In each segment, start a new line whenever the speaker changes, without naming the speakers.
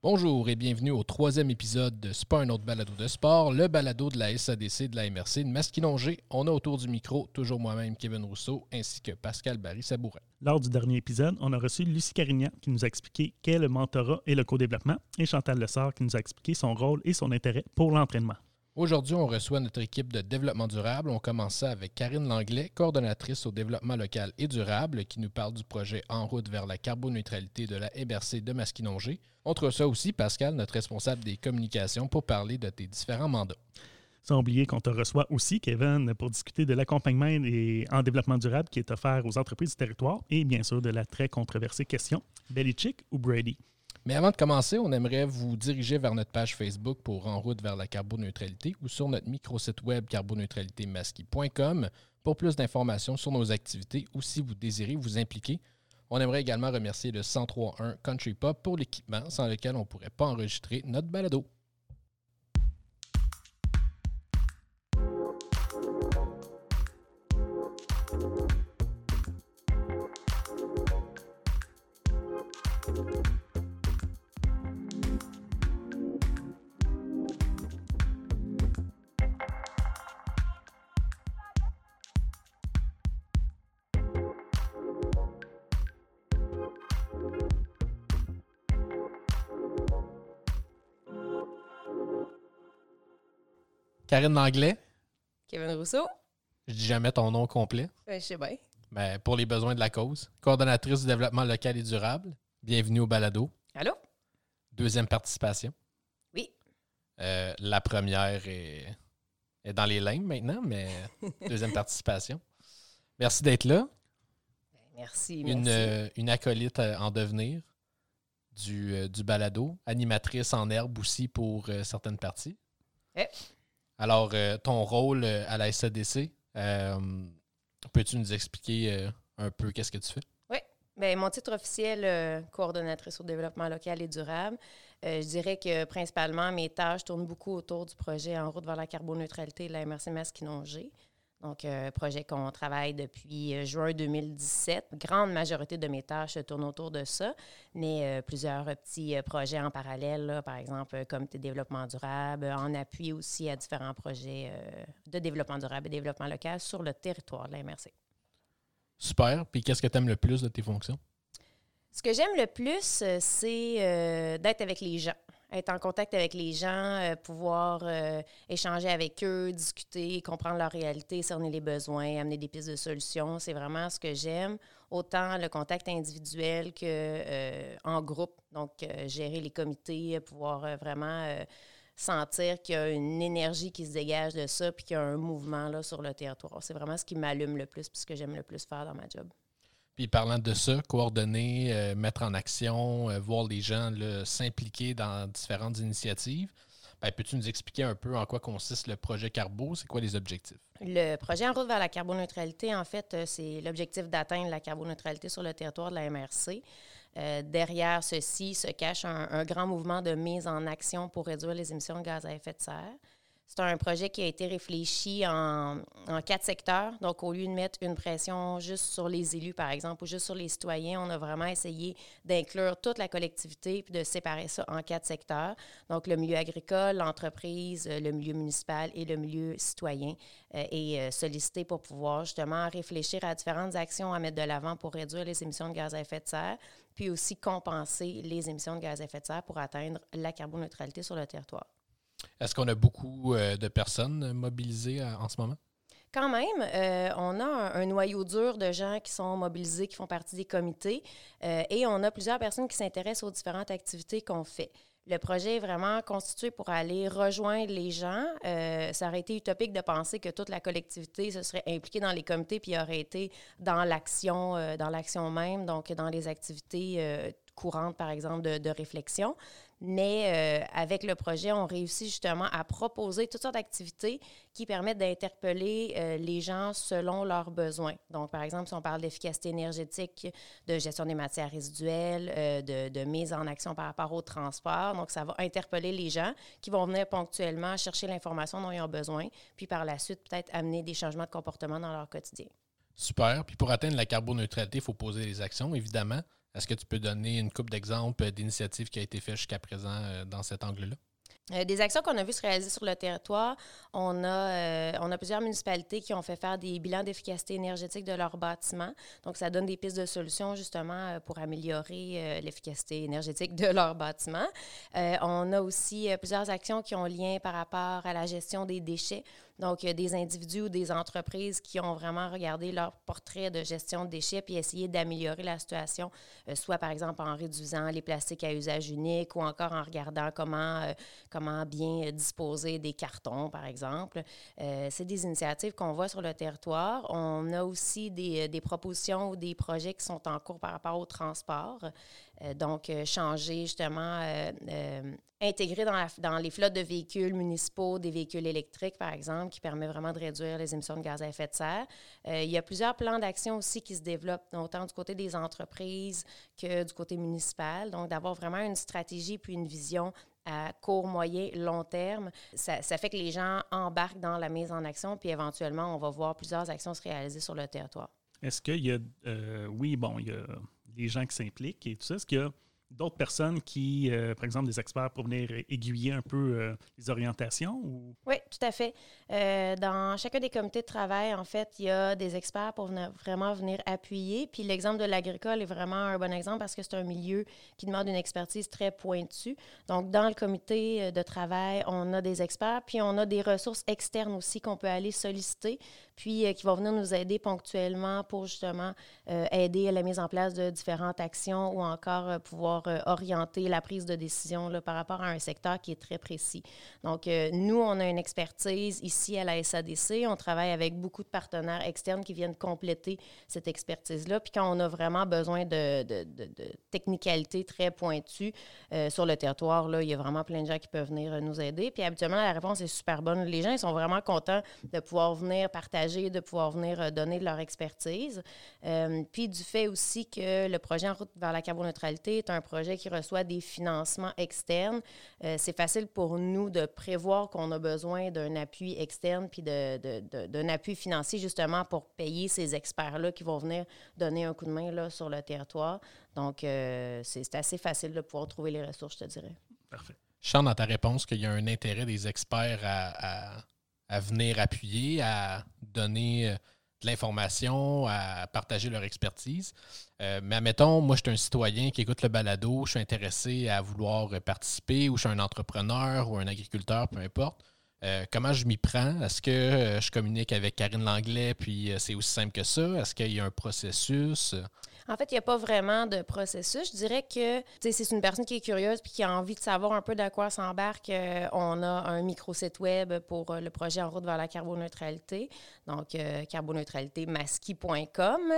Bonjour et bienvenue au troisième épisode de pas un autre balado de sport, le balado de la SADC de la MRC de Masquinongé. On a autour du micro toujours moi-même Kevin Rousseau ainsi que Pascal Barry-Sabourin.
Lors du dernier épisode, on a reçu Lucie Carignan qui nous a expliqué qu'est le mentorat et le co-développement et Chantal Lessard qui nous a expliqué son rôle et son intérêt pour l'entraînement.
Aujourd'hui, on reçoit notre équipe de développement durable. On commence ça avec Karine Langlais, coordonnatrice au développement local et durable, qui nous parle du projet En route vers la carboneutralité de la MRC de Masquinongé. On trouve ça aussi Pascal, notre responsable des communications, pour parler de tes différents mandats.
Sans oublier qu'on te reçoit aussi, Kevin, pour discuter de l'accompagnement en développement durable qui est offert aux entreprises du territoire et bien sûr de la très controversée question Belichick ou Brady?
Mais avant de commencer, on aimerait vous diriger vers notre page Facebook pour En route vers la carboneutralité ou sur notre micro-site web carboneutralitémasqui.com pour plus d'informations sur nos activités ou si vous désirez vous impliquer. On aimerait également remercier le 1031 Country Pop pour l'équipement sans lequel on ne pourrait pas enregistrer notre balado. Karine Langlais.
Kevin Rousseau.
Je dis jamais ton nom complet.
je sais bien.
Ben, pour les besoins de la cause. Coordonnatrice du développement local et durable. Bienvenue au balado.
Allô?
Deuxième participation.
Oui.
Euh, la première est, est, dans les limbes maintenant, mais deuxième participation. Merci d'être là.
Ben, merci,
une,
merci.
Euh, une acolyte en devenir du, du balado. Animatrice en herbe aussi pour certaines parties.
Eh.
Alors, euh, ton rôle euh, à la SADC, euh, peux-tu nous expliquer un peu qu'est-ce que tu fais?
Oui. Bien, mon titre officiel, coordonnatrice au développement local et durable, je dirais que principalement mes tâches tournent beaucoup autour du projet En route vers la carboneutralité de la MRC Masquinongé. Donc, un projet qu'on travaille depuis euh, juin 2017. Grande majorité de mes tâches tournent autour de ça, mais euh, plusieurs petits euh, projets en parallèle, par exemple, comité développement durable, en appui aussi à différents projets de développement durable et développement local sur le territoire de la MRC.
Super. Puis, qu'est-ce que tu aimes le plus de tes fonctions?
Ce que j'aime le plus, c'est d'être avec les gens être en contact avec les gens, euh, pouvoir euh, échanger avec eux, discuter, comprendre leur réalité, cerner les besoins, amener des pistes de solutions. C'est vraiment ce que j'aime. Autant le contact individuel que euh, en groupe. Donc, gérer les comités, pouvoir vraiment sentir qu'il y a une énergie qui se dégage de ça, puis qu'il y a un mouvement là, sur le territoire. C'est vraiment ce qui m'allume le plus, puis ce que j'aime le plus faire dans ma job.
Puis parlant de ça, coordonner, euh, mettre en action, euh, voir les gens s'impliquer dans différentes initiatives, ben, peux-tu nous expliquer un peu en quoi consiste le projet Carbo? C'est quoi les objectifs?
Le projet En route vers la carboneutralité, en fait, euh, c'est l'objectif d'atteindre la carboneutralité sur le territoire de la MRC. derrière ceci se cache un, grand mouvement de mise en action pour réduire les émissions de gaz à effet de serre. C'est un projet qui a été réfléchi en, quatre secteurs. Donc, au lieu de mettre une pression juste sur les élus, par exemple, ou juste sur les citoyens, on a vraiment essayé d'inclure toute la collectivité puis de séparer ça en quatre secteurs. Donc, le milieu agricole, l'entreprise, le milieu municipal et le milieu citoyen euh, est euh, sollicité pour pouvoir justement réfléchir à différentes actions à mettre de l'avant pour réduire les émissions de gaz à effet de serre, puis aussi compenser les émissions de gaz à effet de serre pour atteindre la carboneutralité sur le territoire.
Est-ce qu'on a beaucoup euh, de personnes mobilisées euh, en ce moment?
Quand même, euh, on a un, noyau dur de gens qui sont mobilisés, qui font partie des comités, et on a plusieurs personnes qui s'intéressent aux différentes activités qu'on fait. Le projet est vraiment constitué pour aller rejoindre les gens. ça aurait été utopique de penser que toute la collectivité se serait impliquée dans les comités puis aurait été dans l'action, dans l'action même, donc dans les activités courantes, par exemple, de réflexion. Mais euh, avec le projet, on réussit justement à proposer toutes sortes d'activités qui permettent d'interpeller euh, les gens selon leurs besoins. Donc, par exemple, si on parle d'efficacité énergétique, de gestion des matières résiduelles, euh, de, de, mise en action par rapport au transport, donc ça va interpeller les gens qui vont venir ponctuellement chercher l'information dont ils ont besoin, puis par la suite, peut-être amener des changements de comportement dans leur quotidien.
Super. Puis pour atteindre la carboneutralité, il faut poser des actions, évidemment. Est-ce que tu peux donner une coupe d'exemples d'initiatives qui a été faites jusqu'à présent euh, dans cet angle-là?
Euh, des actions qu'on a vues se réaliser sur le territoire, on a, euh, on a plusieurs municipalités qui ont fait faire des bilans d'efficacité énergétique de leurs bâtiments. Donc, ça donne des pistes de solutions justement euh, pour améliorer l'efficacité énergétique de leurs bâtiments. on a aussi plusieurs actions qui ont lien par rapport à la gestion des déchets. Donc, il y a des individus ou des entreprises qui ont vraiment regardé leur portrait de gestion de déchets puis essayé d'améliorer la situation, euh, soit par exemple en réduisant les plastiques à usage unique ou encore en regardant comment, euh, bien disposer des cartons, par exemple. Euh, c'est des initiatives qu'on voit sur le territoire. On a aussi des, des, propositions ou des projets qui sont en cours par rapport au transport. Donc, changer justement intégré dans, dans, les flottes de véhicules municipaux, des véhicules électriques, par exemple, qui permet vraiment de réduire les émissions de gaz à effet de serre. Euh, il y a plusieurs plans d'action aussi qui se développent, autant du côté des entreprises que du côté municipal. Donc, d'avoir vraiment une stratégie puis une vision à court, moyen, long terme, ça, fait que les gens embarquent dans la mise en action, puis éventuellement, on va voir plusieurs actions se réaliser sur le territoire.
Est-ce qu'il y a, euh, oui, bon, il y a des gens qui s'impliquent et tout ça. Est-ce qu'il y a d'autres personnes qui, euh, par exemple, des experts pour venir aiguiller un peu euh, les orientations? Ou...
Oui, tout à fait. Euh, dans chacun des comités de travail, en fait, il y a des experts pour vraiment venir appuyer. Puis l'exemple de l'agricole est vraiment un bon exemple parce que c'est un milieu qui demande une expertise très pointue. Donc, dans le comité de travail, on a des experts, puis on a des ressources externes aussi qu'on peut aller solliciter, puis qui vont venir nous aider ponctuellement pour justement aider à la mise en place de différentes actions ou encore pouvoir euh, orienter la prise de décision là, par rapport à un secteur qui est très précis. Donc, euh, nous, on a une expertise ici à la SADC. On travaille avec beaucoup de partenaires externes qui viennent compléter cette expertise-là. Puis quand on a vraiment besoin de, de, de, technicalité très pointue euh, sur le territoire, là, il y a vraiment plein de gens qui peuvent venir nous aider. Puis habituellement, la réponse est super bonne. Les gens ils sont vraiment contents de pouvoir venir partager, de pouvoir venir donner de leur expertise. puis du fait aussi que le projet En route vers la carboneutralité est un projet qui reçoit des financements externes, euh, c'est facile pour nous de prévoir qu'on a besoin d'un appui externe puis d'un appui financier justement pour payer ces experts-là qui vont venir donner un coup de main là, sur le territoire. Donc, euh, c'est assez facile de pouvoir trouver les ressources, je te dirais.
Parfait.
Je sens dans ta réponse qu'il y a un intérêt des experts à, à venir appuyer, à donner euh, de l'information, à partager leur expertise. Euh, mais admettons, moi, je suis un citoyen qui écoute le balado, je suis intéressé à vouloir participer, ou je suis un entrepreneur ou un agriculteur, peu importe. Euh, comment je m'y prends? Est-ce que je communique avec Karine Langlais, puis c'est aussi simple que ça? Est-ce qu'il y a un processus?
En fait, il n'y a pas vraiment de processus. Je dirais que c'est une personne qui est curieuse puis qui a envie de savoir un peu de quoi s'embarque. on a un micro-site web pour le projet En route vers la carboneutralité. Donc, euh.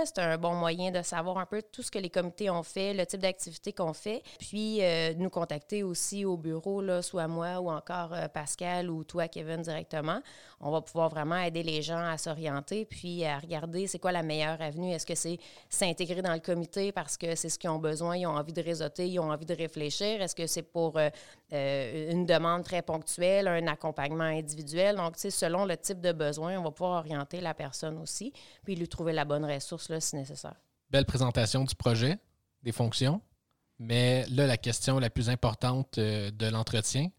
C'est un bon moyen de savoir un peu tout ce que les comités ont fait, le type d'activité qu'on fait. Puis, euh, nous contacter aussi au bureau, soit moi ou encore euh, Pascal ou toi, Kevin, directement. On va pouvoir vraiment aider les gens à s'orienter puis à regarder c'est quoi la meilleure avenue. Est-ce que c'est s'intégrer dans le comité parce que c'est ce qu'ils ont besoin, ils ont envie de réseauter, ils ont envie de réfléchir? Est-ce que c'est pour une demande très ponctuelle, un accompagnement individuel? Donc, selon le type de besoin, on va pouvoir orienter la personne aussi, puis lui trouver la bonne ressource là, si nécessaire.
Belle présentation du projet, des fonctions. Mais là, la question la plus importante euh, de l'entretien,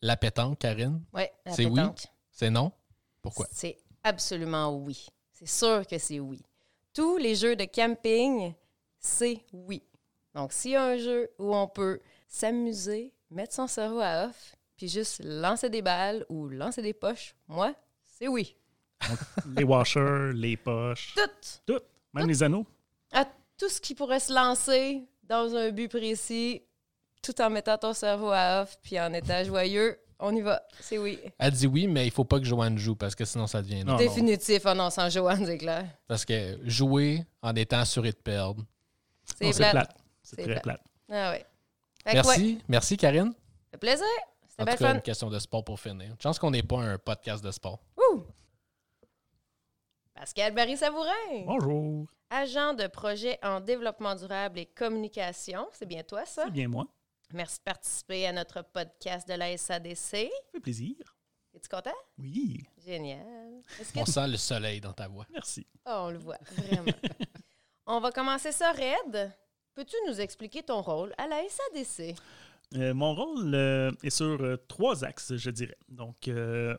la pétanque, Karine?
Oui,
C'est oui, c'est non? Pourquoi?
C'est absolument oui. C'est sûr que c'est oui. Tous les jeux de camping, c'est oui. Donc, s'il y a un jeu où on peut s'amuser, mettre son cerveau à off, puis juste lancer des balles ou lancer des poches, moi, c'est oui
les washers, les poches.
Tout.
Tout. Même les anneaux.
À tout ce qui pourrait se lancer dans un but précis, tout en mettant ton cerveau à off puis en étant joyeux. On y va, c'est oui.
Elle dit oui, mais il faut pas que Joanne joue parce que sinon ça devient
non. Définitif, oh non, sans Joanne, c'est clair.
Parce que jouer en étant assuré de perdre.
C'est plate.
C'est très plate.
Ah oui.
Merci, merci Karine.
Ça fait plaisir. C'était bien
fun. une question de sport pour finir. Je pense qu'on n'est pas un podcast de sport.
Ouh! Pascal Barry-Savourin.
Bonjour.
Agent de projet en développement durable et communication. C'est bien toi, ça?
C'est bien moi.
Merci de participer à notre podcast de la SADC. Ça
fait plaisir.
Es-tu content?
Oui.
Génial.
On sent le soleil dans ta voix.
Merci.
Oh, on le voit, vraiment. on va commencer ça raide. Peux-tu nous expliquer ton rôle à la SADC?
Euh, mon rôle euh, est sur euh, trois axes, je dirais. Donc,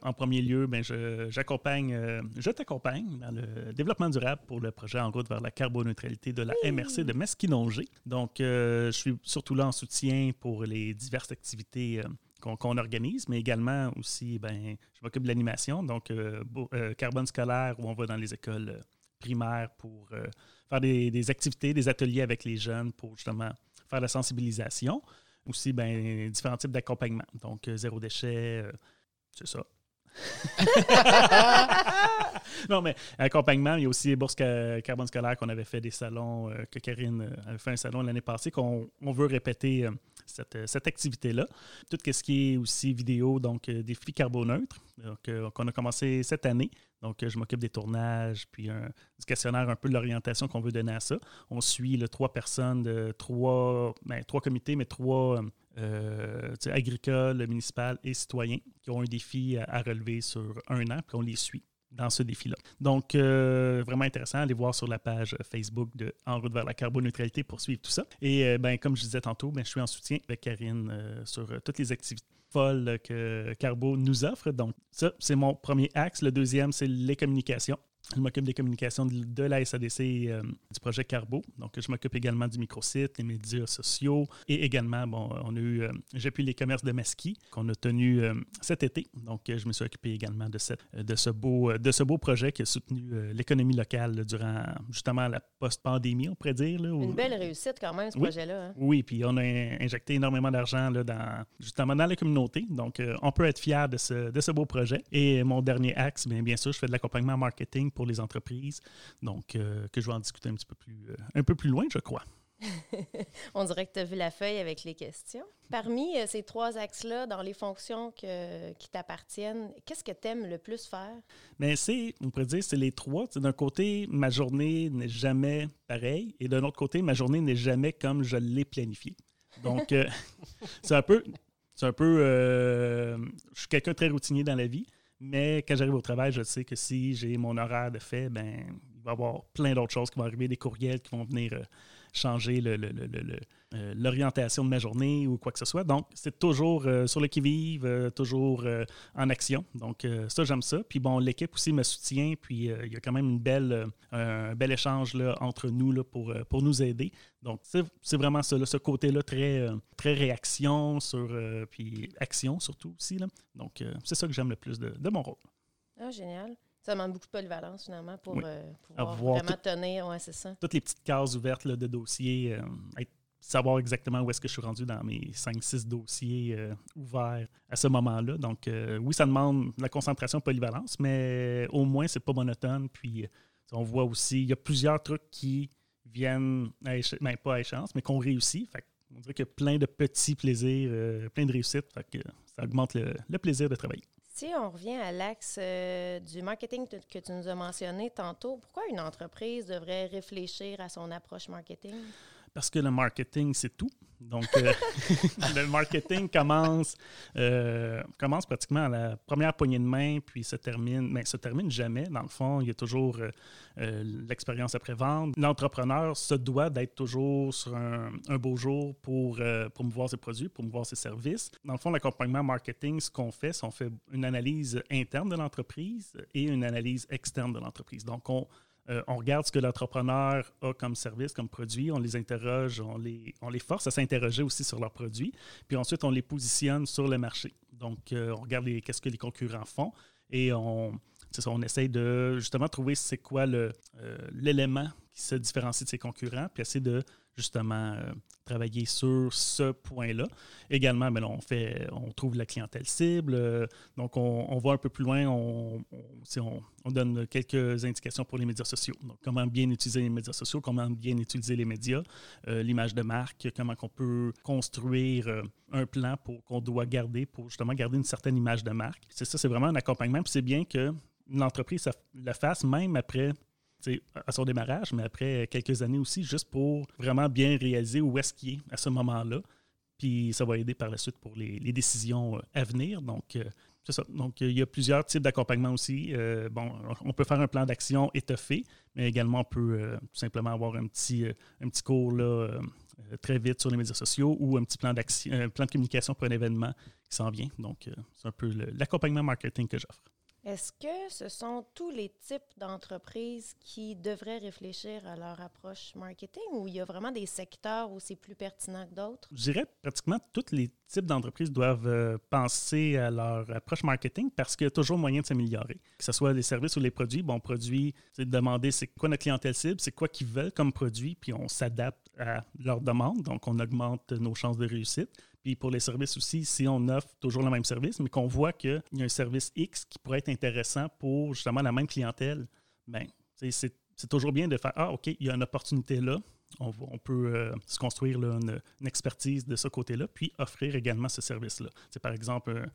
en premier lieu, ben, j'accompagne, je, t'accompagne dans le développement durable pour le projet En route vers la carboneutralité de la MRC de Mesquinongé. Donc, je suis surtout là en soutien pour les diverses activités qu'on organise, mais également aussi, ben, je m'occupe de l'animation, donc carbone scolaire, où on va dans les écoles primaires pour faire des, des, activités, des ateliers avec les jeunes pour justement faire la sensibilisation. Aussi, ben, différents types d'accompagnement. Donc, euh, zéro déchet, euh, c'est ça. non, mais accompagnement, il y a aussi les bourses carbone scolaire qu'on avait fait des salons, euh, que Karine avait fait un salon l'année passée, qu'on veut répéter cette, activité-là. Tout ce qui est aussi vidéo, donc défi carboneutre, qu'on a commencé cette année. Donc, je m'occupe des tournages, puis du questionnaire, un peu de l'orientation qu'on veut donner à ça. On suit le trois personnes de trois, ben, trois comités, mais trois euh, agricoles, municipales et citoyens qui ont un défi à, relever sur un an, puis on les suit dans ce défi-là. Donc, euh, vraiment intéressant, allez voir sur la page Facebook de En route vers la carboneutralité pour suivre tout ça. Et euh, ben, comme je disais tantôt, ben, je suis en soutien avec Karine sur toutes les activités folle que Carbo nous offre. Donc, ça, c'est mon premier axe. Le deuxième, c'est les communications. Je m'occupe des communications de la SADC euh, du projet Carbo. Donc, je m'occupe également du microsite, les médias sociaux et également, bon, on a eu, euh, j'ai pu les commerces de Mesquite qu'on a tenu euh, cet été. Donc, je me suis occupé également de, cette, de, ce, beau, de ce beau projet qui a soutenu l'économie locale durant justement la post-pandémie, on pourrait dire.
Une belle réussite quand même, ce projet-là. Hein.
Oui, puis on a injecté énormément d'argent dans, justement dans la communauté. Donc, on peut être fier de ce, de ce beau projet. Et mon dernier axe, bien, bien sûr, je fais de l'accompagnement marketing pour les entreprises. Donc, euh, que je vais en discuter un petit peu plus, euh, un peu plus loin, je crois.
On dirait que tu as vu la feuille avec les questions. Parmi euh, ces trois axes-là, dans les fonctions qui t'appartiennent, qu'est-ce que tu aimes le plus faire?
Bien, c'est, on pourrait dire, c'est les trois. D'un côté, ma journée n'est jamais pareille, et d'un autre côté, ma journée n'est jamais comme je l'ai planifié. Donc, c'est un peu, c'est un peu, je suis quelqu'un très routinier dans la vie. Mais quand j'arrive au travail, je sais que si j'ai mon horaire de fait, ben, il va y avoir plein d'autres choses qui vont arriver, des courriels qui vont venir changer euh, l'orientation de ma journée ou quoi que ce soit. Donc, c'est toujours euh, sur le qui-vive, euh, toujours en action. Donc, ça, j'aime ça. Puis, bon, l'équipe aussi me soutient. Puis, il y a quand même une belle, un bel échange là, entre nous là, pour, pour nous aider. Donc, c'est vraiment ce côté-là très, très réaction, sur, puis action surtout aussi. Là. Donc, c'est ça que j'aime le plus de, de mon rôle.
Ah, génial. Ça demande beaucoup de polyvalence, finalement, pour, pouvoir vraiment tenir. Ouais, c'est ça.
Toutes les petites cases ouvertes là, de dossiers, être savoir exactement où est-ce que je suis rendu dans mes 5-6 dossiers euh, ouverts à ce moment-là. Donc, euh, oui, ça demande la concentration polyvalence, mais au moins, c'est pas monotone. Puis, euh, on voit aussi, il y a plusieurs trucs qui viennent, à ben, pas à échéance, mais qu'on réussit. Fait on dirait qu'il y a plein de petits plaisirs, plein de réussites. Fait que ça augmente le, le, plaisir de travailler.
Si on revient à l'axe du marketing que tu nous as mentionné tantôt, pourquoi une entreprise devrait réfléchir à son approche marketing?
Parce que le marketing, c'est tout. Donc, euh, le marketing commence, euh, commence pratiquement à la première poignée de main, puis se termine, mais se termine jamais. Dans le fond, il y a toujours euh, l'expérience après-vente. L'entrepreneur se doit d'être toujours sur un, beau jour pour promouvoir ses produits, promouvoir ses services. Dans le fond, l'accompagnement marketing, ce qu'on fait, c'est qu'on fait une analyse interne de l'entreprise et une analyse externe de l'entreprise. Donc, on euh, on regarde ce que l'entrepreneur a comme service, comme produit, on les interroge, on les, force à s'interroger aussi sur leurs produits, puis ensuite on les positionne sur le marché. Donc, euh, on regarde qu'est-ce que les concurrents font et on, on essaye de justement trouver c'est quoi euh, l'élément qui se différencie de ses concurrents, puis essayer de justement euh, travailler sur ce point-là. Également, ben, on, fait, on trouve la clientèle cible, euh, donc on, va un peu plus loin, on, on, donne quelques indications pour les médias sociaux. Donc, comment bien utiliser les médias sociaux, comment bien utiliser les médias, euh, l'image de marque, comment on peut construire un plan pour qu'on doit garder pour justement garder une certaine image de marque. C'est ça, c'est vraiment un accompagnement. C'est bien que l'entreprise le fasse même après à son démarrage, mais après quelques années aussi, juste pour vraiment bien réaliser où est-ce qu'il est à ce moment-là. Puis ça va aider par la suite pour les, décisions euh, à venir. Donc, euh, c'est ça. Donc, il y a plusieurs types d'accompagnement aussi. Euh, bon, on peut faire un plan d'action étoffé, mais également on peut tout simplement avoir un petit, un petit cours là, euh, très vite sur les médias sociaux ou un petit plan, d'action, plan de communication pour un événement qui s'en vient. Donc, euh, c'est un peu l'accompagnement marketing que j'offre.
Est-ce que ce sont tous les types d'entreprises qui devraient réfléchir à leur approche marketing ou il y a vraiment des secteurs où c'est plus pertinent que d'autres?
Je dirais pratiquement tous les types d'entreprises doivent euh, penser à leur approche marketing parce qu'il y a toujours moyen de s'améliorer. Que ce soit les services ou les produits, bon, produit, c'est de demander c'est quoi notre clientèle cible, c'est quoi qu'ils veulent comme produit, puis on s'adapte à leur demande, donc on augmente nos chances de réussite. Puis pour les services aussi, si on offre toujours le même service, mais qu'on voit qu'il y a un service X qui pourrait être intéressant pour justement la même clientèle, bien, c'est toujours bien de faire Ah, OK, il y a une opportunité là. On, on peut euh, se construire une, expertise de ce côté-là, puis offrir également ce service-là. C'est par exemple, euh,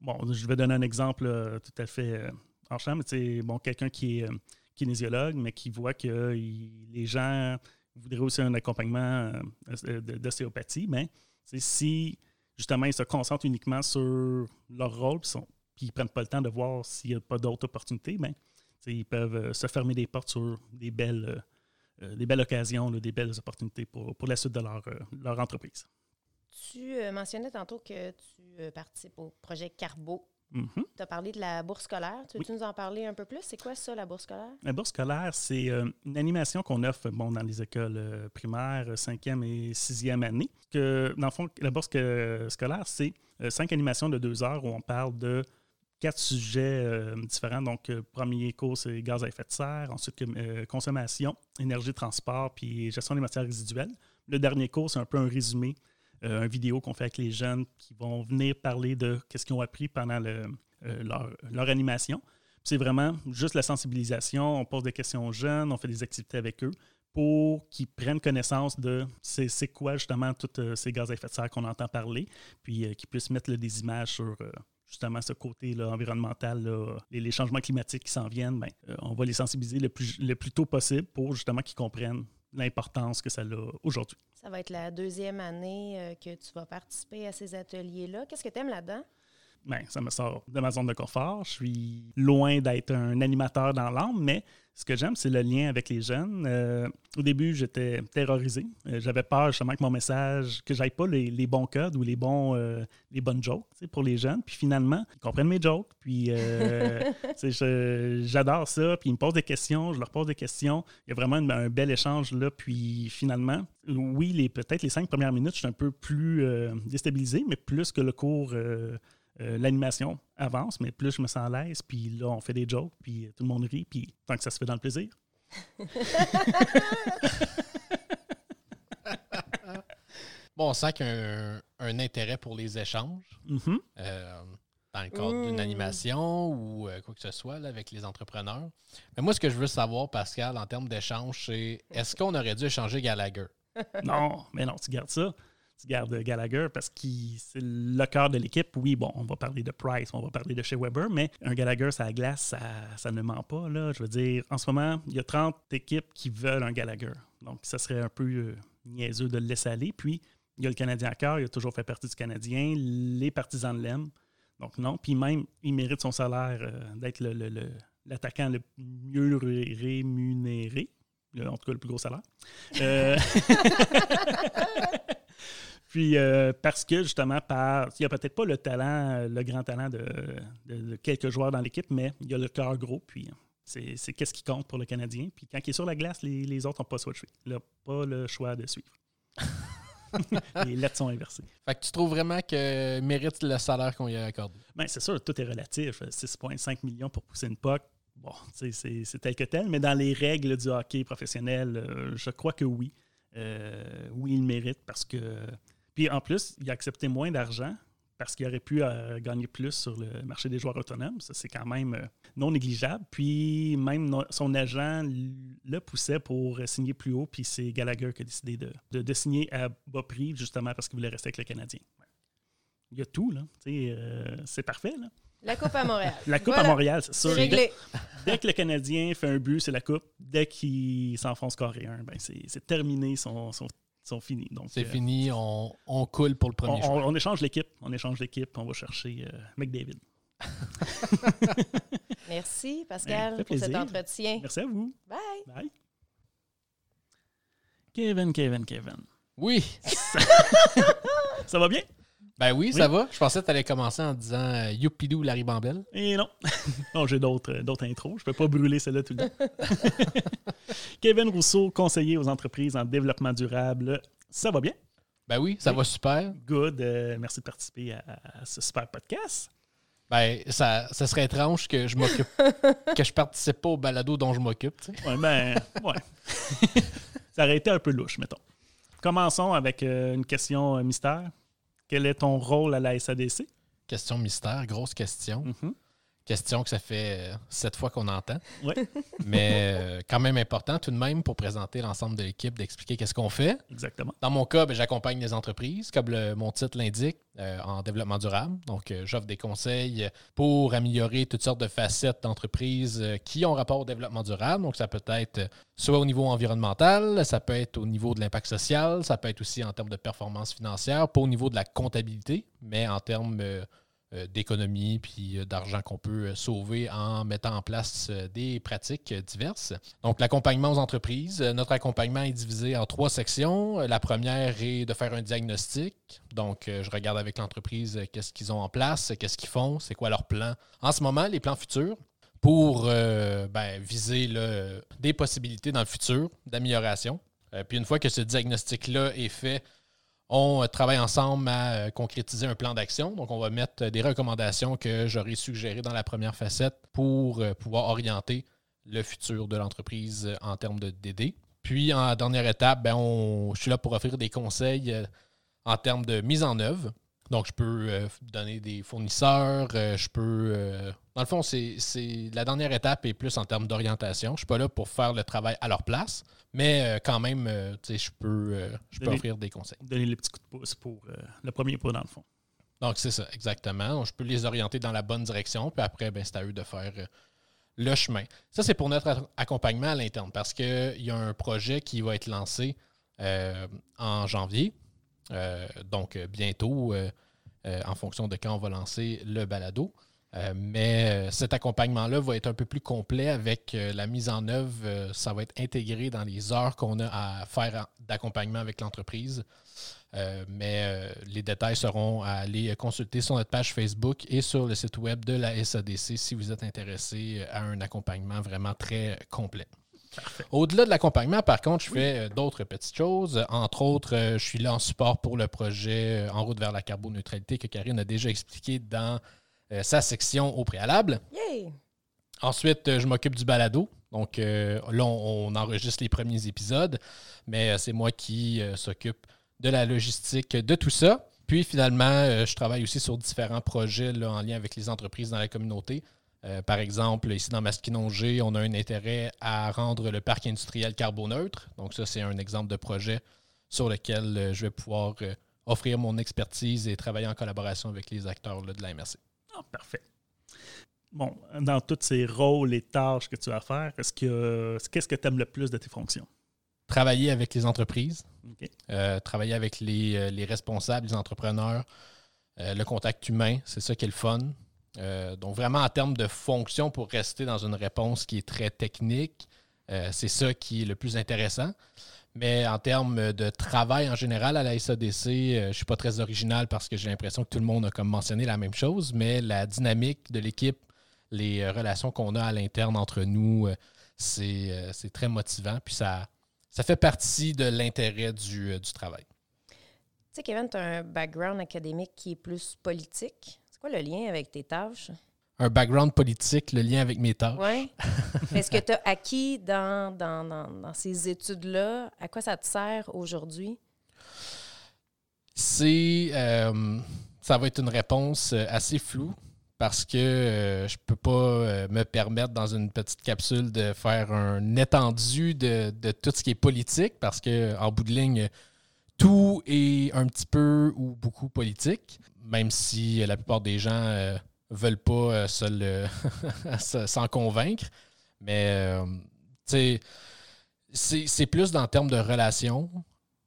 bon, je vais donner un exemple euh, tout à fait en mais c'est bon, quelqu'un qui est kinésiologue, mais qui voit que les gens voudraient aussi un accompagnement d'ostéopathie, mais si justement ils se concentrent uniquement sur leur rôle, puis, ils ne prennent pas le temps de voir s'il n'y a pas d'autres opportunités, ben, ils peuvent euh, se fermer des portes sur des belles, euh, euh, occasions, des belles opportunités pour, pour la suite de leur, leur entreprise.
Tu mentionnais tantôt que tu participes au projet Carbo.
Mhm.
Tu as parlé de la bourse scolaire. Tu
Oui.
veux-tu nous en parler un peu plus? C'est quoi ça, la bourse scolaire?
La bourse scolaire, c'est euh, une animation qu'on offre bon, dans les écoles euh, primaires, 5e et 6e année. Que, dans le fond, la bourse scolaire, c'est euh, cinq animations de deux heures où on parle de quatre sujets différents. Donc, premier cours, c'est gaz à effet de serre. Ensuite, consommation, énergie, transport, puis gestion des matières résiduelles. Le dernier cours, c'est un peu un résumé, euh, un vidéo qu'on fait avec les jeunes qui vont venir parler de ce qu'ils ont appris pendant euh, leur, leur animation. C'est vraiment juste la sensibilisation. On pose des questions aux jeunes, on fait des activités avec eux pour qu'ils prennent connaissance de c'est quoi justement tous euh, ces gaz à effet de serre qu'on entend parler, puis euh, qu'ils puissent mettre des images sur justement ce côté là, environnemental, les, changements climatiques qui s'en viennent. Ben, on va les sensibiliser le plus, le plus tôt possible pour justement qu'ils comprennent l'importance que ça a aujourd'hui.
Ça va être la deuxième année euh, que tu vas participer à ces ateliers-là. Qu'est-ce que tu aimes là-dedans?
Ben, ça me sort de ma zone de confort. Je suis loin d'être un animateur dans l'âme, mais ce que j'aime, c'est le lien avec les jeunes. Euh, au début, j'étais terrorisé. Euh, J'avais peur justement que mon message, que j'aille pas les, les bons codes ou les, bons, euh, les bonnes jokes pour les jeunes. Puis finalement, ils comprennent mes jokes. Puis j'adore ça. Puis ils me posent des questions, je leur pose des questions. Il y a vraiment une- un bel échange là. Puis finalement, oui, les- peut-être les cinq premières minutes, je suis un peu plus déstabilisé, mais plus que le cours. Euh, l'animation avance, mais plus je me sens à l'aise, puis là, on fait des jokes, puis tout le monde rit, puis tant que ça se fait dans le plaisir.
Bon, on sent qu'il y a un, un intérêt pour les échanges
Mhm.
euh, dans le cadre d'une animation ou euh, quoi que ce soit là, avec les entrepreneurs. Mais moi, ce que je veux savoir, Pascal, en termes d'échange, c'est est-ce qu'on aurait dû échanger Gallagher?
non, mais non, tu gardes ça. Tu gardes Gallagher parce que c'est le cœur de l'équipe. Oui, bon, on va parler de Price, on va parler de chez Weber, mais un Gallagher, ça glace, ça, ça ne ment pas. Là. Je veux dire, en ce moment, il y a 30 équipes qui veulent un Gallagher. Donc, ça serait un peu euh, niaiseux de le laisser aller. Puis, il y a le Canadien à cœur, il a toujours fait partie du Canadien. Les partisans l'aiment. Donc, non. Puis même, il mérite son salaire euh, d'être le- le- le- l'attaquant le, mieux ré- rémunéré. En tout cas, le plus gros salaire. Euh, Puis euh, parce que justement, par, il n'y a peut-être pas le talent, euh, le grand talent de, de- de quelques joueurs dans l'équipe, mais il y a le cœur gros. Puis c'est c'est qu'est-ce qui compte pour le Canadien. Puis quand il est sur la glace, les, les autres n'ont pas, le choix de suivre. Il n'a pas le choix de suivre. les lettres sont inversées.
Fait que tu trouves vraiment qu'il mérite le salaire qu'on lui a accordé?
Ben, c'est sûr, tout est relatif. 6,5 millions pour pousser une POC, bon, c'est tel que tel, mais dans les règles du hockey professionnel, euh, je crois que oui. Euh, oui, il mérite parce que. Puis en plus, il a accepté moins d'argent parce qu'il aurait pu euh, gagner plus sur le marché des joueurs autonomes. Ça, c'est quand même euh, non négligeable. Puis même no- son agent le poussait pour signer plus haut, puis c'est Gallagher qui a décidé de, de- de signer à bas prix justement parce qu'il voulait rester avec le Canadien. Ouais. Il y a tout, là. Euh, c'est parfait, là.
La Coupe à Montréal.
La Coupe
Voilà.
à Montréal, c'est sûr.
réglé.
Dès, dès que le Canadien fait un but, c'est la Coupe. Dès qu'il s'enfonce carré ben c'est c'est terminé, son, son, son fini. Donc,
C'est
euh,
fini, on, on coule pour le
On,
premier choix.
on- on échange l'équipe. On échange l'équipe. On va chercher euh, McDavid.
Merci, Pascal, pour cet entretien.
Merci à vous.
Bye.
Bye. Kevin, Kevin, Kevin.
Oui.
Ça va bien?
Ben oui, ça va. Je pensais que tu allais commencer en disant euh, Youpidou Larry Bambel.
Et non. non, j'ai d'autres, euh, d'autres intros. Je ne peux pas brûler celle-là tout le temps. Kevin Rousseau, conseiller aux entreprises en développement durable. Ça va bien?
Ben oui, ça
Oui.
va super.
Good. Euh, merci de participer à, à ce super podcast.
Ben, ça, ça serait étrange que je m'occupe, que je participe pas au balado dont je m'occupe. tu sais.
Ouais, ben, ouais. ça aurait été un peu louche, mettons. Commençons avec euh, une question mystère. Quel est ton rôle à la SADC?
Question mystère, grosse question.
Mhm.
Question que ça fait euh, sept fois qu'on entend.
Ouais.
Mais euh, quand même important tout de même pour présenter l'ensemble de l'équipe, d'expliquer qu'est-ce qu'on fait.
Exactement.
Dans mon cas, ben, j'accompagne les entreprises, comme le- mon titre l'indique, euh, en développement durable. Donc, euh, j'offre des conseils pour améliorer toutes sortes de facettes d'entreprises qui ont rapport au développement durable. Donc, ça peut être soit au niveau environnemental, ça peut être au niveau de l'impact social, ça peut être aussi en termes de performance financière, pas au niveau de la comptabilité, mais en termes d'économie puis euh, d'argent qu'on peut euh, sauver en mettant en place euh, des pratiques euh, diverses. Donc, l'accompagnement aux entreprises. Euh, Notre accompagnement est divisé en trois sections. Euh, La première est de faire un diagnostic. Donc, euh, je regarde avec l'entreprise euh, qu'est-ce qu'ils ont en place, euh, qu'est-ce qu'ils font, c'est quoi leur plan. En ce moment, les plans futurs pour euh, ben, viser des possibilités dans le futur d'amélioration. Euh, puis une fois que ce diagnostic-là est fait, on euh, travaille ensemble à euh, concrétiser un plan d'action. Donc, on va mettre euh, des recommandations que j'aurais suggérées dans la première facette pour pouvoir orienter le futur de l'entreprise en termes de DD. Puis, en dernière étape, ben, on- je suis là pour offrir des conseils en termes de mise en œuvre. Donc, je peux donner des fournisseurs, je peux... dans le fond, c'est- la dernière étape est plus en termes d'orientation. Je ne suis pas là pour faire le travail à leur place, mais euh, quand même, euh, tu sais, je peux, euh, je peux offrir des conseils.
Donner les petits coups de pouce pour le premier pas, dans le fond.
Donc, c'est ça, exactement. Donc, je peux les orienter dans la bonne direction, puis après, ben, c'est à eux de faire le chemin. Ça, c'est pour notre accompagnement à l'interne, parce qu'il y a un projet qui va être lancé en janvier, donc bientôt, en fonction de quand on va lancer le balado. Euh, mais euh, cet accompagnement-là va être un peu plus complet avec euh, la mise en œuvre. euh, ça va être intégré dans les heures qu'on a à faire en- d'accompagnement avec l'entreprise. Mais les détails seront à aller consulter sur notre page Facebook et sur le site web de la SADC si vous êtes intéressé à un accompagnement vraiment très complet. Au-delà de l'accompagnement, par contre, je fais d'autres petites choses. Entre autres, je suis là en support pour le projet En route vers la carboneutralité que Karine a déjà expliqué dans euh, sa section au préalable. Ensuite, euh, je m'occupe du balado. Donc euh, là, on, on enregistre les premiers épisodes, mais c'est moi qui s'occupe de la logistique de tout ça. Puis finalement, je travaille aussi sur différents projets là, en lien avec les entreprises dans la communauté. Euh, par exemple, ici dans Masquinongé, on a un intérêt à rendre le parc industriel carboneutre. Donc ça, c'est un exemple de projet sur lequel euh, je vais pouvoir euh, offrir mon expertise et travailler en collaboration avec les acteurs là, de la MRC.
Ah, parfait. Bon, dans tous ces rôles et tâches que tu as à faire, est-ce que qu'est-ce que tu aimes le plus de tes fonctions?
Travailler avec les entreprises. Euh, travailler avec les, euh, les responsables, les entrepreneurs, euh, le contact humain, c'est ça qui est le fun. Euh, donc vraiment en termes de fonction pour rester dans une réponse qui est très technique, c'est ça qui est le plus intéressant. Mais en termes de travail en général à la SADC, euh, je ne suis pas très original parce que j'ai l'impression que tout le monde a comme mentionné la même chose, mais la dynamique de l'équipe, les euh, relations qu'on a à l'interne entre nous, euh, c'est très motivant. Puis ça, ça fait partie de l'intérêt du, du travail.
Tu sais, Kevin, tu as un background académique qui est plus politique. C'est quoi le lien avec tes tâches?
Un background politique, le lien avec mes tâches.
Oui. Est-ce que tu as acquis dans, dans, dans, dans ces études-là? À quoi ça te sert aujourd'hui?
C'est. euh, ça va être une réponse euh, assez floue parce que euh, je peux pas me permettre dans une petite capsule de faire un étendu de, de tout ce qui est politique parce que en bout de ligne, tout est un petit peu ou beaucoup politique, même si la plupart des gens euh, veulent pas euh, s'en convaincre. Mais euh, c'est plus dans le terme de relations.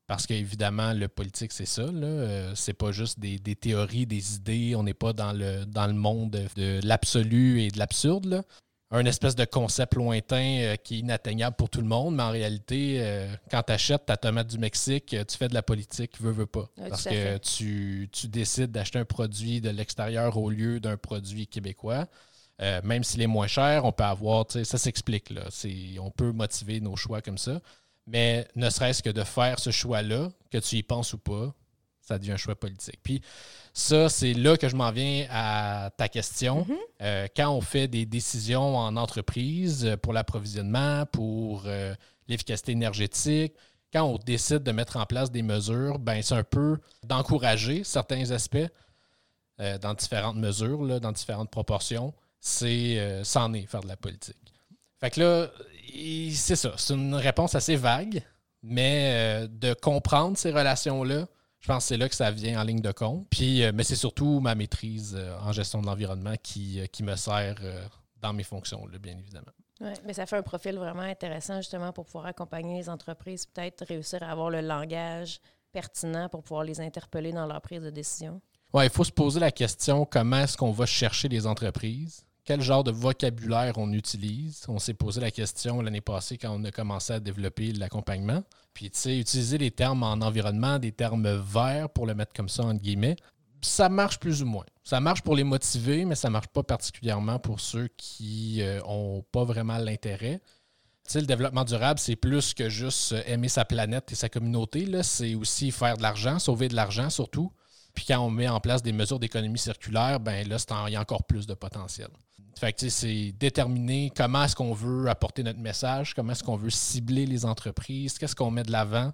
Parce qu'évidemment, le politique, c'est ça. Là. Euh, c'est pas juste des, des théories, des idées. On n'est pas dans le, dans le monde de l'absolu et de l'absurde. Un espèce de concept lointain euh, qui est inatteignable pour tout le monde, mais en réalité, euh, quand tu achètes ta tomate du Mexique, euh, tu fais de la politique, veux, veux pas.
Oui,
parce que tu, tu décides d'acheter un produit de l'extérieur au lieu d'un produit québécois. Euh, même s'il est moins cher, on peut avoir, tu sais, ça s'explique. Là. On peut motiver nos choix comme ça. Mais ne serait-ce que de faire ce choix-là, que tu y penses ou pas, ça devient un choix politique. Puis ça, c'est là que je m'en viens à ta question. Euh, quand on fait des décisions en entreprise euh, pour l'approvisionnement, pour euh, l'efficacité énergétique, quand on décide de mettre en place des mesures, ben c'est un peu d'encourager certains aspects euh, dans différentes mesures, là, dans différentes proportions. C'est c'en est faire de la politique. Fait que là, c'est ça. C'est une réponse assez vague, mais de comprendre ces relations-là, je pense que c'est là que ça vient en ligne de compte. Puis, euh, mais c'est surtout ma maîtrise euh, en gestion de l'environnement qui, euh, qui me sert dans mes fonctions, là, bien évidemment.
Ouais, mais ça fait un profil vraiment intéressant justement pour pouvoir accompagner les entreprises, peut-être réussir à avoir le langage pertinent pour pouvoir les interpeller dans leur prise de décision.
Ouais, il faut se poser la question comment est-ce qu'on va chercher les entreprises? Quel genre de vocabulaire on utilise? On s'est posé la question l'année passée quand on a commencé à développer l'accompagnement. Puis, tu sais, utiliser les termes en environnement, des termes verts, pour le mettre comme ça, entre guillemets, ça marche plus ou moins. Ça marche pour les motiver, mais ça marche pas particulièrement pour ceux qui n'ont pas vraiment l'intérêt. Tu sais, le développement durable, c'est plus que juste euh, aimer sa planète et sa communauté. C'est aussi faire de l'argent, sauver de l'argent surtout. Puis quand on met en place des mesures d'économie circulaire, ben là, il y a encore plus de potentiel. Fait que c'est déterminer comment est-ce qu'on veut apporter notre message, comment est-ce qu'on veut cibler les entreprises, qu'est-ce qu'on met de l'avant.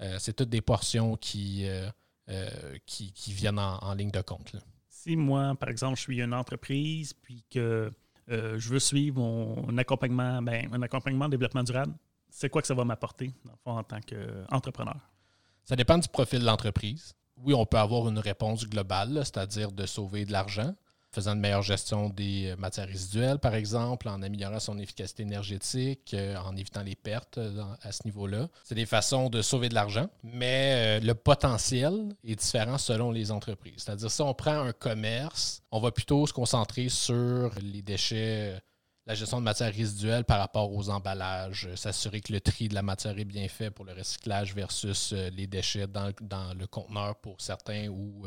Euh, c'est toutes des portions qui, euh, euh, qui, qui viennent en, en ligne de compte. là.
Si moi, par exemple, je suis une entreprise, puis que euh, je veux suivre mon accompagnement, ben, un accompagnement de développement durable, c'est quoi que ça va m'apporter, en tant qu'entrepreneur?
Ça dépend du profil de l'entreprise. Oui, on peut avoir une réponse globale, c'est-à-dire de sauver de l'argent, faisant une meilleure gestion des euh, matières résiduelles, par exemple, en améliorant son efficacité énergétique, euh, en évitant les pertes euh, à ce niveau-là. C'est des façons de sauver de l'argent, mais le potentiel est différent selon les entreprises. C'est-à-dire, si on prend un commerce, on va plutôt se concentrer sur les déchets la gestion de matières résiduelles par rapport aux emballages, s'assurer que le tri de la matière est bien fait pour le recyclage versus les déchets dans, dans le conteneur pour certains ou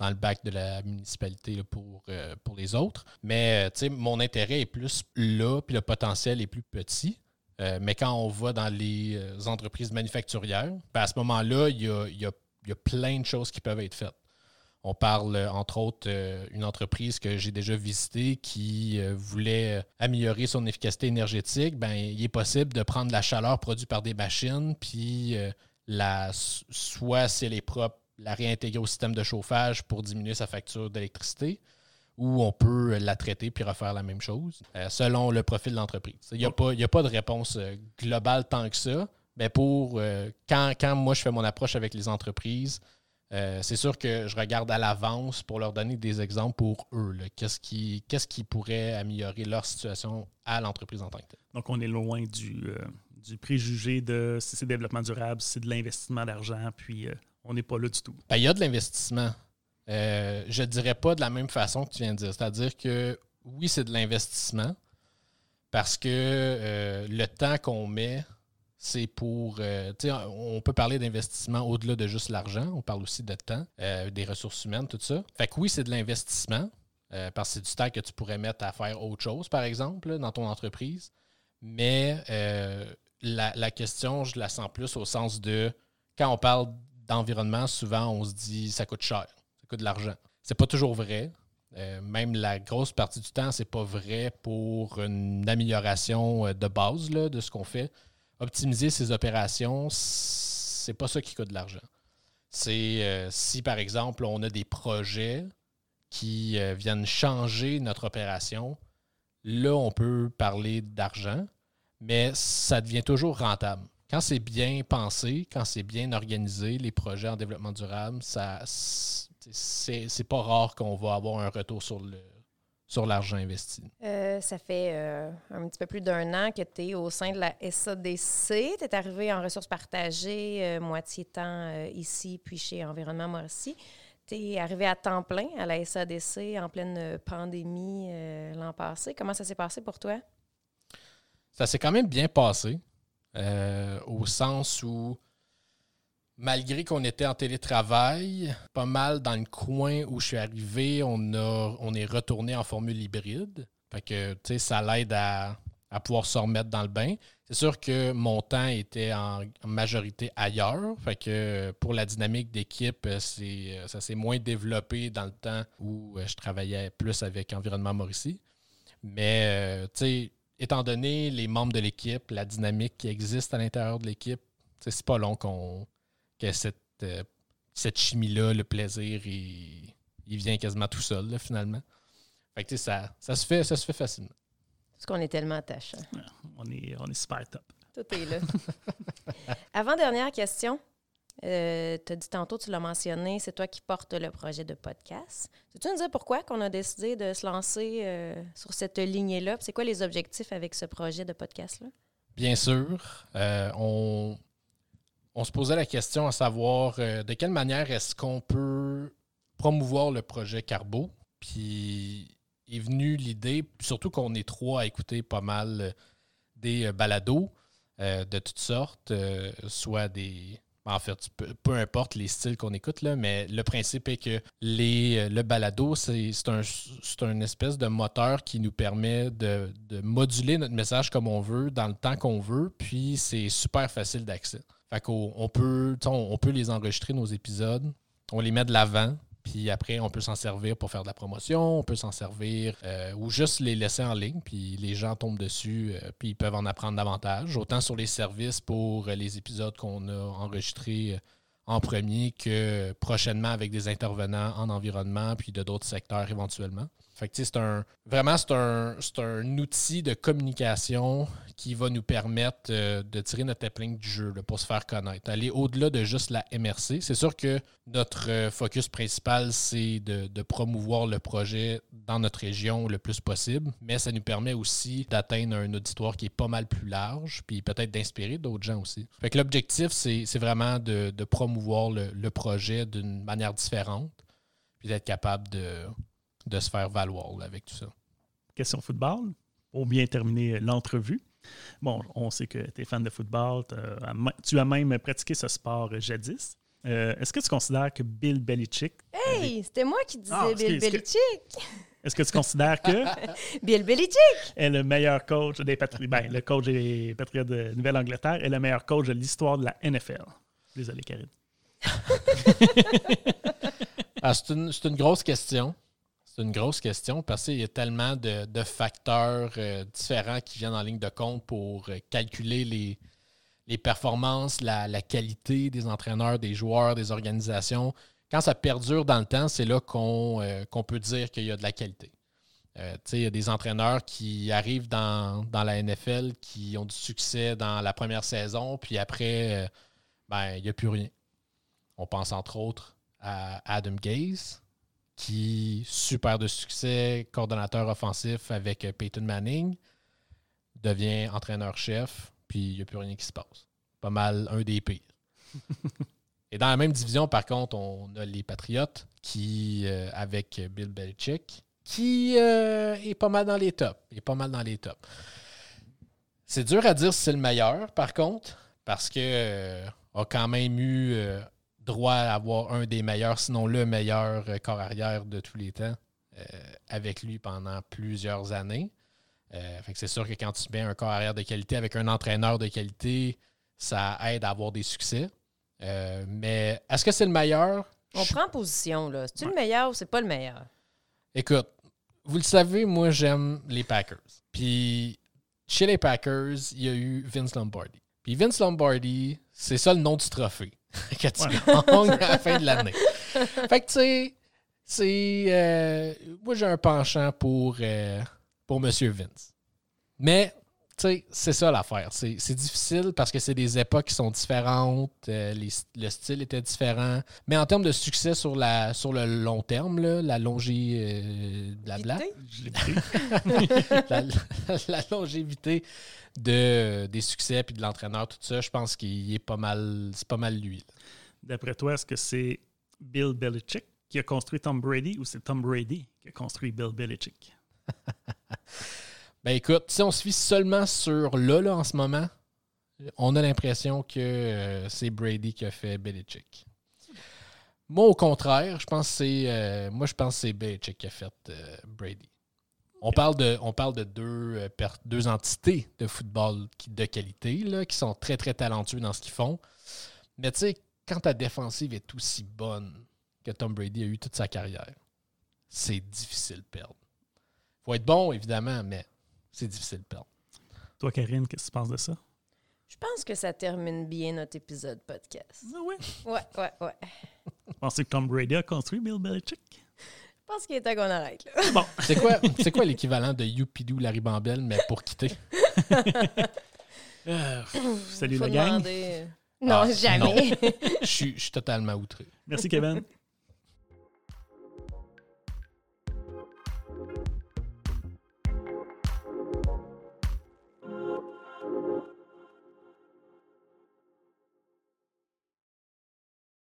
dans le bac de la municipalité pour, euh, pour les autres. Mais euh, mon intérêt est plus là, puis le potentiel est plus petit. Euh, mais quand on va dans les entreprises manufacturières, ben, à ce moment-là, il y a, y a- y a plein de choses qui peuvent être faites. On parle, entre autres, euh, une entreprise que j'ai déjà visitée qui voulait améliorer son efficacité énergétique. Ben, il est possible de prendre la chaleur produite par des machines, puis la, soit si elle est propre, la réintégrer au système de chauffage pour diminuer sa facture d'électricité, ou on peut la traiter puis refaire la même chose, euh, selon le profil de l'entreprise. Il n'y a, pas- a de réponse euh, globale tant que ça. Mais pour euh, quand, quand moi je fais mon approche avec les entreprises, euh, c'est sûr que je regarde à l'avance pour leur donner des exemples pour eux. Qu'est-ce qui, pourrait améliorer leur situation à l'entreprise en tant que telle.
Donc, on est loin du, euh, du préjugé de si c'est développement durable, si c'est de l'investissement d'argent, puis euh, on n'est pas là du tout.
Ben, il y a de l'investissement. Euh, je ne dirais pas de la même façon que tu viens de dire. C'est-à-dire que oui, c'est de l'investissement parce que euh, le temps qu'on met, c'est pour. euh, on peut parler d'investissement au-delà de juste l'argent. On parle aussi de temps, des ressources humaines, tout ça. Fait que oui, c'est de l'investissement parce que c'est du temps que tu pourrais mettre à faire autre chose, par exemple, dans ton entreprise. Mais la question, je la sens plus au sens de quand on parle d'environnement, souvent on se dit ça coûte cher, ça coûte de l'argent. C'est pas toujours vrai. Euh, même la grosse partie du temps, c'est pas vrai pour une amélioration euh, de base de ce qu'on fait. Optimiser ses opérations, c'est pas ça qui coûte de l'argent. C'est euh, si par exemple on a des projets qui viennent changer notre opération, là on peut parler d'argent, mais ça devient toujours rentable. Quand c'est bien pensé, quand c'est bien organisé, les projets en développement durable, ça c'est pas rare qu'on va avoir un retour sur le sur l'argent investi.
Euh, ça fait euh, un petit peu plus d'un an que tu es au sein de la SADC. Tu es arrivé en ressources partagées, euh, moitié temps ici, puis chez Environnement Mauricie. Tu es arrivé à temps plein à la SADC en pleine pandémie l'an passé. Comment ça s'est passé pour toi?
Ça s'est quand même bien passé, euh, au sens où, malgré qu'on était en télétravail, pas mal dans le coin où je suis arrivé, on, est retourné en formule hybride. Fait que, tu sais, ça l'aide à, à pouvoir se remettre dans le bain. C'est sûr que mon temps était en majorité ailleurs. Fait que pour la dynamique d'équipe, c'est, ça s'est moins développé dans le temps où je travaillais plus avec Environnement Mauricie. Mais, euh, tu sais, étant donné les membres de l'équipe, la dynamique qui existe à l'intérieur de l'équipe, c'est pas long qu'on que cette, euh, cette chimie-là, le plaisir, il, il, vient quasiment tout seul, finalement. Fait que, ça, ça, se fait, ça se fait facilement.
Parce qu'on est tellement attachant.
on, est, on est super top.
Tout est là. Avant-dernière question. Euh, tu as dit tantôt, tu l'as mentionné, c'est toi qui portes le projet de podcast. Peux-tu nous dire pourquoi qu'on a décidé de se lancer euh, sur cette lignée-là? C'est quoi les objectifs avec ce projet de podcast-là?
Bien sûr. Euh, on, se posait la question à savoir de quelle manière est-ce qu'on peut promouvoir le projet Carbo. Puis est venue l'idée, surtout qu'on est trois à écouter pas mal des balados de toutes sortes, soit des. En fait, peu, importe les styles qu'on écoute, là, mais le principe est que les, le balado, c'est un, espèce de moteur qui nous permet de, moduler notre message comme on veut, dans le temps qu'on veut, puis c'est super facile d'accès. Qu'on on peut, on peut les enregistrer, nos épisodes, on les met de l'avant, puis après, on peut s'en servir pour faire de la promotion, on peut s'en servir euh, ou juste les laisser en ligne, puis les gens tombent dessus, euh, puis ils peuvent en apprendre davantage, autant sur les services pour les épisodes qu'on a enregistrés euh, en premier que prochainement avec des intervenants en environnement, puis de d'autres secteurs éventuellement. Fait c'est un, vraiment, c'est un, un, outil de communication qui va nous permettre euh, de tirer notre épingle du jeu pour se faire connaître. Aller au-delà de juste la MRC. C'est sûr que notre euh, focus principal, c'est de, promouvoir le projet dans notre région le plus possible, mais ça nous permet aussi d'atteindre un auditoire qui est pas mal plus large, puis peut-être d'inspirer d'autres gens aussi. Fait que l'objectif, c'est, vraiment de, promouvoir le projet d'une manière différente, puis d'être capable de de se faire valoir avec tout ça.
Question football, pour bien terminer l'entrevue. Bon, on sait que tu es fan de football, tu as même pratiqué ce sport jadis. Euh, est-ce que tu considères que Bill Belichick.
Hey, c'était moi qui disais ah, Bill Belichick!
Est-ce que tu considères que.
Bill Belichick!
Est le meilleur coach des Patriots. Ben, le coach des Patriots de Nouvelle-Angleterre est le meilleur coach de l'histoire de la NFL. Désolé, Karine.
ah, c'est une, une, grosse question. C'est une grosse question parce qu'il y a tellement de, facteurs euh, différents qui viennent en ligne de compte pour euh, calculer les, performances, la, qualité des entraîneurs, des joueurs, des organisations. Quand ça perdure dans le temps, c'est là qu'on euh, peut dire qu'il y a de la qualité. il y a des entraîneurs qui arrivent dans, la NFL qui ont du succès dans la première saison, puis après, ben, il n'y a plus rien. On pense entre autres à Adam Gaze, qui, super de succès, coordonnateur offensif avec euh, Peyton Manning, devient entraîneur-chef, puis il n'y a plus rien qui se passe. Pas mal un des pires. Et dans la même division, par contre, on a les Patriotes qui, euh, avec Bill Belichick, qui euh, est pas mal dans les tops. est pas mal dans les tops. C'est dur à dire si c'est le meilleur, par contre, parce que a quand même eu droit à avoir un des meilleurs, sinon le meilleur euh, corps arrière de tous les temps euh, avec lui pendant plusieurs années. Euh, c'est sûr que quand tu mets un corps arrière de qualité avec un entraîneur de qualité, ça aide à avoir des succès. mais est-ce que c'est le meilleur?
On prend position, là. C'est-tu le meilleur ou c'est pas le meilleur?
Écoute, vous le savez, moi, j'aime les Packers. Puis, chez les Packers, il y a eu Vince Lombardi. Puis Vince Lombardi, c'est ça le nom du trophée. que tu gagnes à la fin de l'année. fait que, tu sais, c'est. Euh, moi, j'ai un penchant pour, euh, pour M. Vince. Mais, tu sais, c'est ça l'affaire. C'est difficile parce que c'est des époques qui sont différentes, euh, le style était différent. Mais en termes de succès sur, la, sur le long terme, là, la longévité. blabla. la, la, longévité de, des succès puis de l'entraîneur, tout ça, je pense qu'il est pas mal, c'est pas mal lui.
D'après toi, est-ce que c'est Bill Belichick qui a construit Tom Brady ou c'est Tom Brady qui a construit Bill Belichick?
ben écoute, si on se fie seulement sur là, là en ce moment, on a l'impression que euh, c'est Brady qui a fait Belichick. Moi, au contraire, je pense que c'est euh, moi je pense c'est Belichick qui a fait euh, Brady. On parle de, on parle de deux, deux entités de football de qualité là, qui sont très, très talentueux dans ce qu'ils font. Mais tu sais, quand ta défensive est aussi bonne que Tom Brady a eu toute sa carrière, c'est difficile de perdre. faut être bon, évidemment, mais c'est difficile de perdre.
Toi, Karine, qu'est-ce que tu penses de ça?
Je pense que ça termine bien notre épisode podcast.
Ah ouais?
Ouais, ouais, ouais.
Pensez que Tom Brady a construit Bill Belichick?
Je pense qu'il est temps qu'on arrête.
Bon.
C'est quoi, c'est quoi l'équivalent de Youpidou Larry Bambel, mais pour quitter?
Euh, salut
Faut
la gang.
demander- Non,
Ah,
jamais.
Je suis- je suis totalement outré.
Merci, Kevin.